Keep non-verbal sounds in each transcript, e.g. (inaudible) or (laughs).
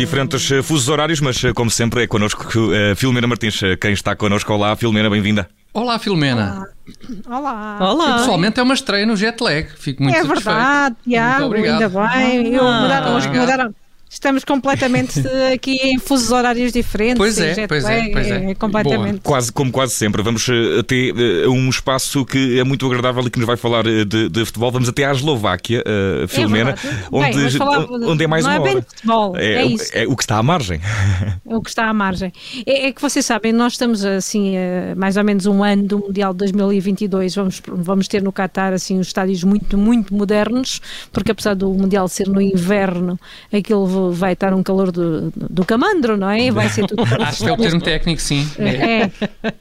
Diferentes eh, fusos horários, mas eh, como sempre é connosco uh, Filomena Martins. Quem está connosco? Olá, Filomena, bem-vinda. Olá, Filomena. Olá. Olá. Pessoalmente é uma estreia no jet lag. Fico muito é satisfeito. verdade, Tiago, ainda bem. Eu, Ah, mudaram, obrigado. mudaram. Estamos completamente (laughs) aqui em fusos horários diferentes. Pois é, jet pois é, pois é. completamente. Quase, como quase sempre, vamos eh, até eh, um espaço que é muito agradável e que nos vai falar eh, de, de futebol. Vamos até à Eslováquia, eh, Filomena. Bem, onde, falava- onde é mais não uma é bem hora. de futebol, é o- isso. é o que está à margem. É o que está à margem. É, é que vocês sabem, nós estamos assim, a mais ou menos um ano do Mundial de 2022. Vamos, vamos ter no Qatar assim, uns estádios muito, muito modernos, porque apesar do Mundial ser no inverno, aquilo vai estar um calor do, do camandro, não é? Vai ser tudo. (laughs) Acho que é o termo técnico, sim. É.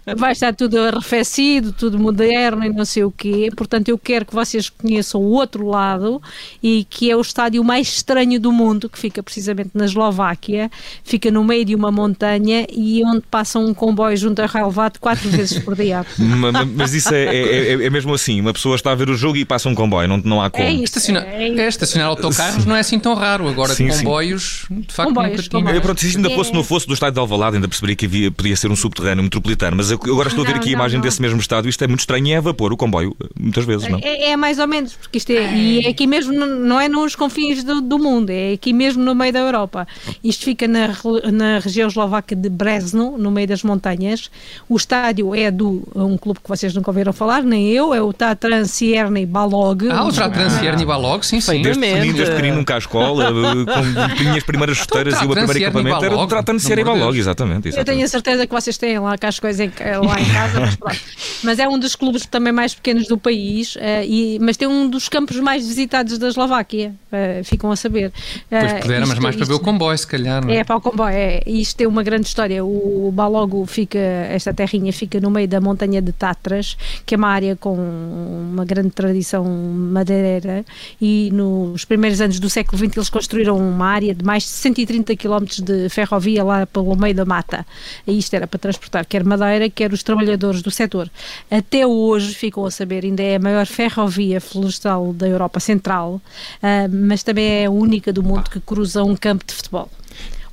É, vai estar tudo arrefecido, tudo moderno e não sei o quê. Portanto, eu quero que vocês conheçam o outro lado e que é o estádio mais estranho do mundo, que fica precisamente na Eslováquia, fica no meio de uma montanha e onde passa um comboio junto a relevado quatro vezes por dia. Ma- ma- Mas isso é, é- é- é mesmo assim. Uma pessoa está a ver o jogo e passa um comboio, não, não há como. É isso. Estacionar, É é, estacionar autocarros não é assim tão raro. Agora, Sim, sim. Comboios, de facto, Comboios, nunca tinha. comboios. Eu, pronto, se isto ainda É. fosse no fosse do estádio de Alvalade, ainda perceberia que havia, podia ser um subterrâneo metropolitano. Mas eu, agora estou a ver Não, aqui a não, imagem não. desse mesmo estádio. Isto é muito estranho e é a vapor, o comboio, muitas vezes, não? É, é mais ou menos, porque isto é, e é aqui mesmo, não é nos confins do, do mundo, é aqui mesmo no meio da Europa. Isto fica na, na região eslovaca de Brezno, no meio das montanhas. O estádio é do um clube que vocês nunca ouviram falar, nem eu, é o Tatran Cierny Balog. Ah, o Transfer Balog, sim, sim. Desde pequenino, desde pequenino nunca à escola, (laughs) com minhas primeiras chuteiras e o meu primeiro equipamento era o tratando de ser Ibalog, Deus. exatamente. Eu tenho exatamente. a certeza que vocês têm lá cá as coisas em, lá em casa, mas, pronto. Mas é um dos clubes também mais pequenos do país, eh, e, mas tem um dos campos mais visitados da Eslováquia, eh, ficam a saber. Pois Eh, puderam, mas isto- mais para ver o comboio, se calhar. não é? É, para o comboio, é. Isto tem uma grande história. O Balogo fica, esta terrinha fica no meio da montanha de Tatras, que é uma área com uma grande tradição madeireira, e nos primeiros anos do século XX eles construíram uma área de mais de 130 km de ferrovia lá pelo meio da mata. E isto era para transportar quer madeira, quer os trabalhadores do setor. Até hoje, ficam a saber, ainda é a maior ferrovia florestal da Europa Central, ah, mas também é a única do mundo que cruza um campo de futebol.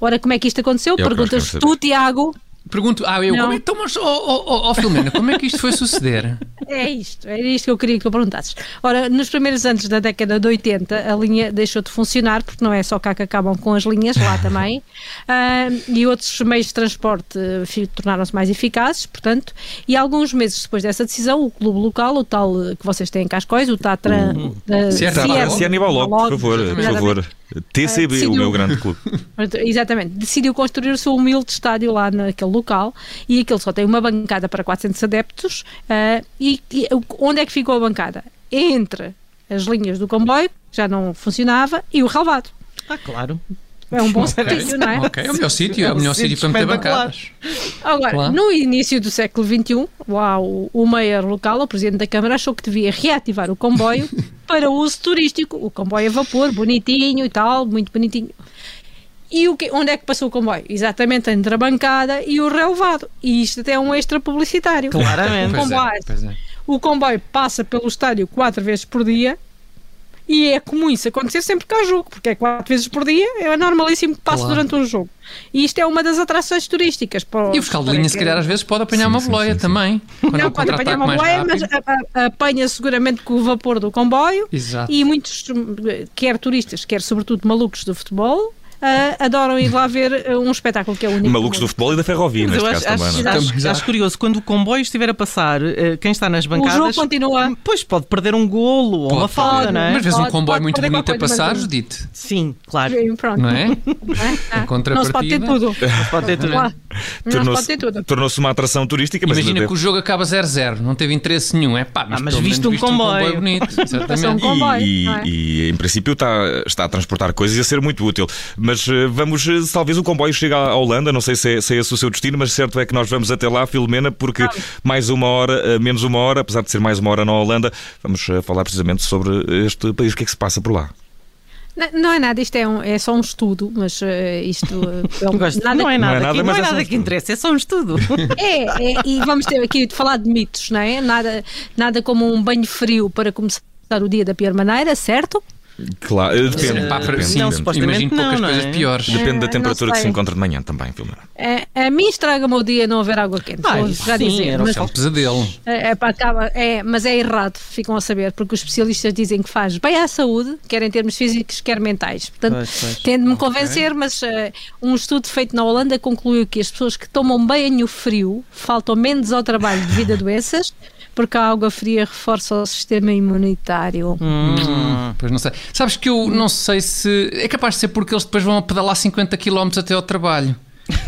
Ora, como é que isto aconteceu? É que Perguntas tu, Tiago. Pergunto, ah, eu, Não. como é, então, mas, oh, oh, oh, Filomena, como é que isto foi suceder? É isto, era isto que eu queria que tu perguntasses. Ora, nos primeiros anos da década de 80, a linha deixou de funcionar, porque não é só cá que acabam com as linhas, lá também, (laughs) Ah, e outros meios de transporte eh, tornaram-se mais eficazes, portanto, e alguns meses depois dessa decisão, o clube local, o tal que vocês têm em Cascóis, o Tatran... eh, Certo. Sierra- Se é Aníbal Logo, por favor, por Exatamente. favor. TCB, o decidiu- meu grande clube. Exatamente, decidiu construir o seu humilde estádio lá naquele local e aquele só tem uma bancada para 400 adeptos. ah, e, e onde é que ficou a bancada? Entre as linhas do comboio, que já não funcionava, e o relvado. Ah, claro. É um bom Ok, sítio, não é? Ok, é o melhor sítio, é o melhor sítio para meter bancadas. Agora, Claro. no início do século XXI, uau, o mayor local, o presidente da Câmara, achou que devia reativar o comboio (laughs) para uso turístico. O comboio a vapor, bonitinho e tal, muito bonitinho. E o que, onde é que passou o comboio? Exatamente entre a bancada e o relevado. E isto até é um extra publicitário. Claramente. É, comboio. pois é. O comboio passa pelo estádio quatro vezes por dia e é comum isso acontecer sempre que há jogo, porque é quatro vezes por dia, é normalíssimo que passe Claro. durante um jogo. E isto é uma das atrações turísticas. Para, E o fiscal de linha, se calhar, às vezes pode apanhar Sim, uma boleia sim, sim. também. Não pode apanhar uma boleia, mas apanha seguramente com o vapor do comboio. Exato. E muitos, hum, quer turistas, quer sobretudo malucos do futebol, ah, adoram ir lá ver ah, um espetáculo que é único. Malucos do futebol e da ferrovia, Mas neste caso acho, acho, também, é? acho- curioso, quando o comboio estiver a passar, eh, quem está nas O bancadas. jogo continua. Pois pode perder um golo ou uma Pode, falta, pode. não é? Mas vês um Pode, comboio pode muito bonito a passar, mas- Judite. Sim, claro. Pronto. Não é? Ah, (laughs) Em contrapartida. Não se pode ter tudo. Pode ter tudo. Tornou-se pode ter tudo. tornou-se uma atração turística, mas Imagina que o jogo acaba 0-0, não teve interesse nenhum. É pá, mas, Ah, mas pelo viste menos um comboio. bonito. Passou um Exatamente. comboio. E, é? e, em princípio está, está a transportar coisas e a ser muito útil. Mas eh, vamos, eh, talvez o comboio chegue à Holanda, não sei se é, se é esse o seu destino, mas certo é que nós vamos até lá, Filomena, porque mais uma hora, eh, menos uma hora, apesar de ser mais uma hora na Holanda, vamos falar precisamente sobre este país, o que é que se passa por lá. Não, não é nada, isto é, um- é só um estudo, mas eh, isto (laughs) é um- Gosto. nada não é nada, Não é nada, que, não é é nada um que estudo. interessa, é só um estudo. (laughs) É, é, e vamos ter aqui de falar de mitos, não é? Nada, nada como um banho frio para começar o dia da pior maneira, certo? Claro, depende. Pá, depende, sim, Não, depende. Imagino poucas não, não coisas é? piores. Depende da Ah, temperatura não que se encontra de manhã também, Filomena. A, a mim estraga-me o dia não haver água quente. Ah, já sim, dizer. era mas, É um pesadelo. é, é, para acaba, é, mas é errado, ficam a saber, porque os especialistas dizem que faz bem à saúde, quer em termos físicos, quer mentais. Portanto, pois. tende-me convencer, mas eh, um estudo feito na Holanda concluiu que as pessoas que tomam banho frio faltam menos ao trabalho devido a doenças, porque a água fria reforça o sistema imunitário. Hum. Pois não sei. Sabes que eu não sei se. É capaz de ser porque eles depois vão a pedalar 50 km até ao trabalho.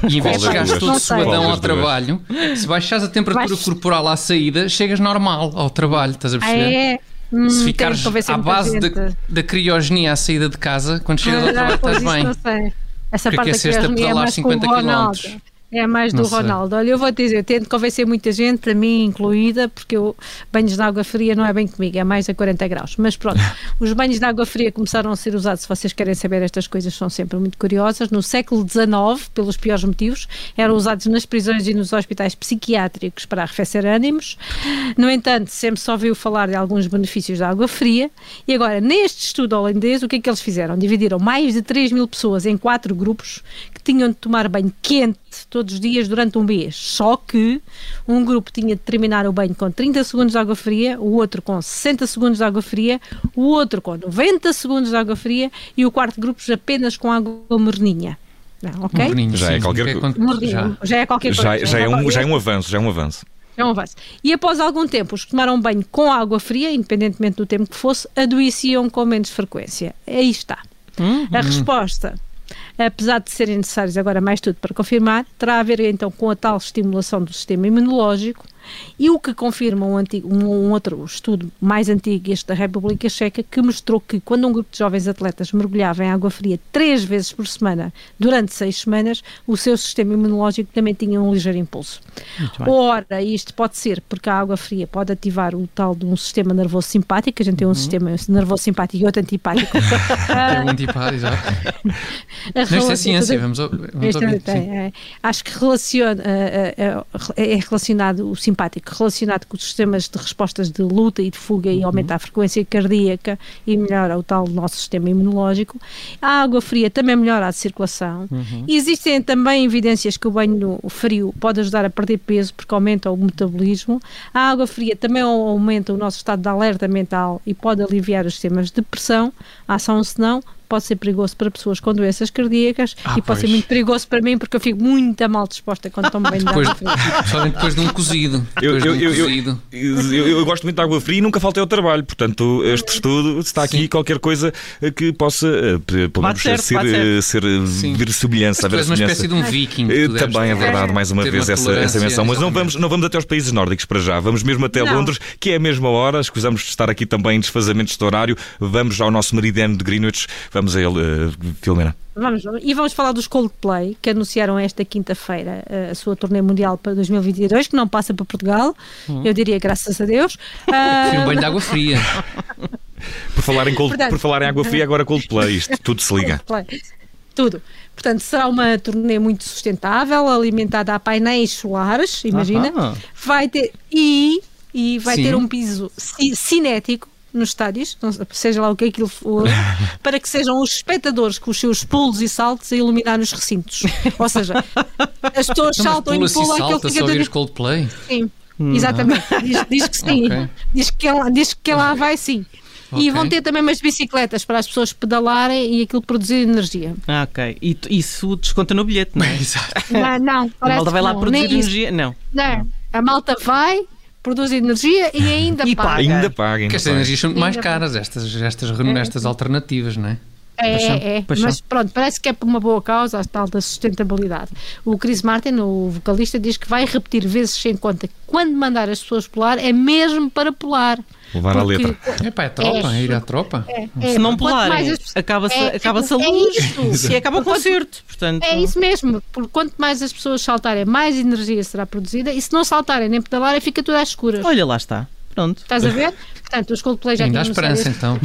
E em vez de chegares todo suadão ao trabalho, se baixares a temperatura corporal à saída, chegas normal ao trabalho, estás a Ah, perceber? é? Hum, Se ficares à base da, da criogenia à saída de casa, quando chegas ao Ah, trabalho estás bem. não sei. Essa Porque parte aqueceste a é pedalar mais 50 com o Ronaldo. quilómetros. É mais do. Ronaldo. Olha, eu vou te dizer, tento convencer muita gente, a mim incluída, porque eu, banhos de água fria não é bem comigo, é mais a 40 graus. Mas pronto, (laughs) os banhos de água fria começaram a ser usados, se vocês querem saber, estas coisas são sempre muito curiosas. No século XIX, pelos piores motivos, eram usados nas prisões e nos hospitais psiquiátricos para arrefecer ânimos. No entanto, sempre só ouviu falar de alguns benefícios da água fria. E agora, neste estudo holandês, o que é que eles fizeram? Dividiram mais de 3 mil pessoas em quatro grupos que tinham de tomar banho quente todos os dias durante um mês. Só que um grupo tinha de terminar o banho com 30 segundos de água fria, o outro com 60 segundos de água fria, o outro com 90 segundos de água fria e o quarto grupo apenas com água morninha. Não, ok? Morninho, Já é qualquer já. Já é qualquer coisa. Já, já, é um, já é um avanço, já é um avanço. é um avanço. E após algum tempo, os que tomaram banho com água fria, independentemente do tempo que fosse, adoeciam com menos frequência. Aí está. Hum. A resposta, apesar de serem necessários agora mais tudo para confirmar, terá a ver então com a tal estimulação do sistema imunológico e o que confirma um, antigo- um- outro estudo mais antigo, este da República Checa, que mostrou que quando um grupo de jovens atletas mergulhava em água fria três vezes por semana durante seis semanas, o seu sistema imunológico também tinha um ligeiro impulso. Ora, isto pode ser porque a água fria pode ativar o tal de um sistema nervoso simpático, a gente tem um sistema nervoso simpático e outro antipático. (laughs) É um (laughs) antipado, exato. A Não, isto é ciência, vamos, vamos ouvir. sim. é. Acho que relaciona, é, é- é relacionado o simpático, relacionado com os sistemas de respostas de luta e de fuga e aumenta a frequência cardíaca e melhora o tal nosso sistema imunológico. A água fria também melhora a circulação. Existem também evidências que o banho frio pode ajudar a perder peso porque aumenta o metabolismo. A água fria também aumenta o nosso estado de alerta mental e pode aliviar os sistemas de pressão. Ação, se não, pode ser perigoso para pessoas com doenças cardíacas Ah, e pode ser pois. muito perigoso para mim porque eu fico muito mal disposta quando tomo banho de Depois, água fria. (laughs) principalmente depois de um cozido. Eu, Depois eu, de um eu, cozido. eu- eu gosto muito de água fria e nunca faltei ao trabalho. Portanto, este estudo está aqui Sim. qualquer coisa eh, que possa, eh, pelo menos, ser, ser eh, Sim. ver semelhança. Haver uma espécie de um viking. Tu deves Também é verdade, mais uma vez, essa, essa tolerância, menção. Mas não vamos, não vamos até aos países nórdicos para já. Vamos mesmo até Não. Londres, que é a mesma hora. Escusamos de estar aqui também em desfazamentos de horário. Vamos ao nosso meridiano de Greenwich. Vamos a ele, eh, Filomena. Vamos. E vamos falar dos Coldplay, que anunciaram esta quinta-feira eh, a sua turnê mundial para 2022, que não passa para Portugal, eu diria graças a Deus. Ah, Prefiro um banho de água fria. (laughs) Por falar em, cold, Verdade. por falar em água fria, agora Coldplay. Isto tudo se liga. Coldplay. Tudo. Portanto, será uma turnê muito sustentável, alimentada a painéis solares, imagina. Aham. Vai ter e, e vai Sim. ter um piso ci- cinético nos estádios, não sei- seja lá o que aquilo for, (laughs) para que sejam os espectadores com os seus pulos e saltos a iluminar os recintos. Ou seja, as pessoas Então, mas saltam e e pulam aquilo salta fica tudo os Coldplay. Sim, exatamente. Diz, diz que sim. Ok. Diz, que ela, diz que lá vai sim. E Ok. vão ter também umas bicicletas para as pessoas pedalarem e aquilo produzir energia. Ah, ok. E isso desconta no bilhete, não é? (laughs) Exato. Não, não A malta vai que lá não, produzir energia? Não. Não, a malta vai, produz energia e ainda E paga. paga. Ainda paga. Porque estas energias são muito mais caras, estas, estas, estas alternativas, não é? É, Paixão, é, paixão. mas pronto, parece que é por uma boa causa, a tal da sustentabilidade. O Chris Martin, o vocalista, diz que vai repetir vezes sem conta que quando mandar as pessoas pular é mesmo para pular. Levar à Porque- letra. Epá, é tropa, é ir à tropa. É, Se não pularem, as- acaba-se é- acaba-se a é luz (laughs) e acaba o concerto. Portanto, É isso mesmo, porque quanto mais as pessoas saltarem, mais energia será produzida e se não saltarem nem pedalarem, fica tudo às escuras. olha, lá está. Pronto. Estás a ver? Portanto, os Coldplay já Ainda há esperança, então.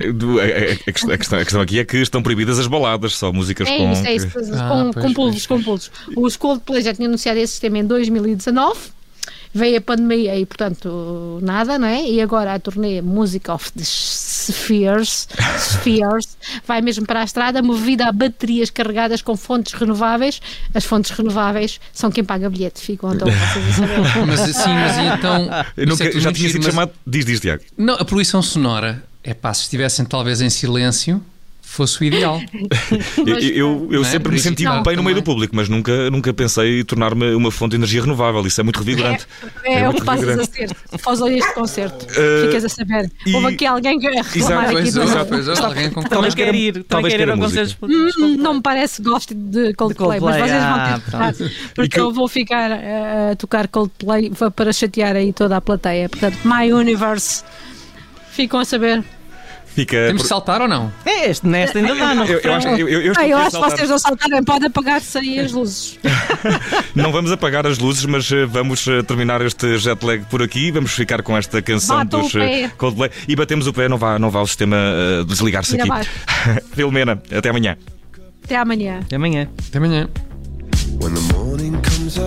A, a questão, a questão- aqui é que estão proibidas as baladas, só músicas É com. isso, é isso. Ah, com, pois, com pulos, pois, com pulos. Os Coldplay já tinham anunciado esse sistema em 2019. Veio a pandemia e, portanto, nada, não é? E agora a turnê Music of the Spheres, Spheres vai mesmo para a estrada, movida a baterias carregadas com fontes renováveis. As fontes renováveis são quem paga bilhete, ficam então (laughs) vocês a saber. Mas assim, mas então. Eu nunca, é tudo já tinha sido mas- chamado. Diz, diz, Tiago. Não, a poluição sonora. É pá, se estivessem talvez em silêncio, fosse o ideal. (laughs) Eu, eu, eu é? sempre me senti bem no meio do também. público, mas nunca, nunca pensei em tornar-me uma fonte de energia renovável. Isso é muito revigorante. É, é o muito que passas a ser. Após este concerto, Uh, (laughs) ficas a saber. e- Houve aqui alguém que reclamar aqui Pois do. é, pois é, alguém com Também Talvez quer queira- ir. Também talvez quer ir queira ao música. concerto. Hum, Não me parece que goste de Coldplay, mas vocês ah, vão ter que pronto. tocar, porque que eu- vou ficar uh, a tocar Coldplay para chatear aí toda a plateia. Portanto, My Universe, ficam a saber. Fica. Temos por- de saltar ou não? É, este nesta ainda dá, não Eu, eu acho, eu, eu, Ah, eu acho que saltar. vocês não saltarem, podem apagar-se aí as luzes. (laughs) Não vamos apagar as luzes, mas eh, vamos eh, terminar este jet lag por aqui. Vamos ficar com esta canção Bata o dos eh. Coldplay e batemos o pé. Não vá, não vá o sistema desligar-se aqui. (laughs) Filomena, até amanhã. Até amanhã. Até amanhã. Até amanhã. When the morning comes, I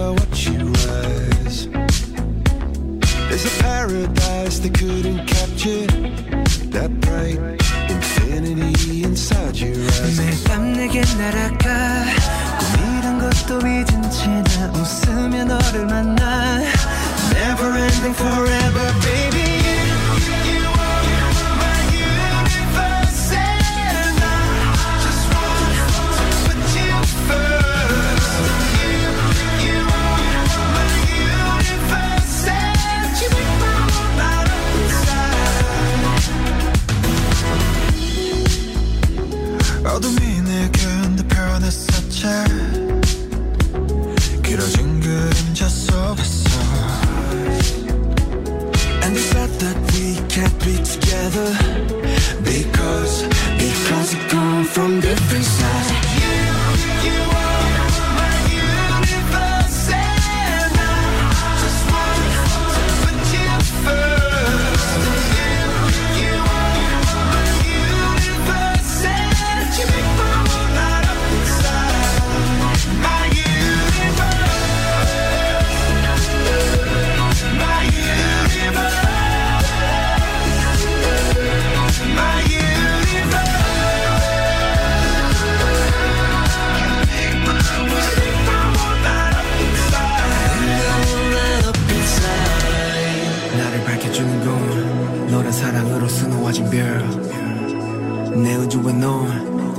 never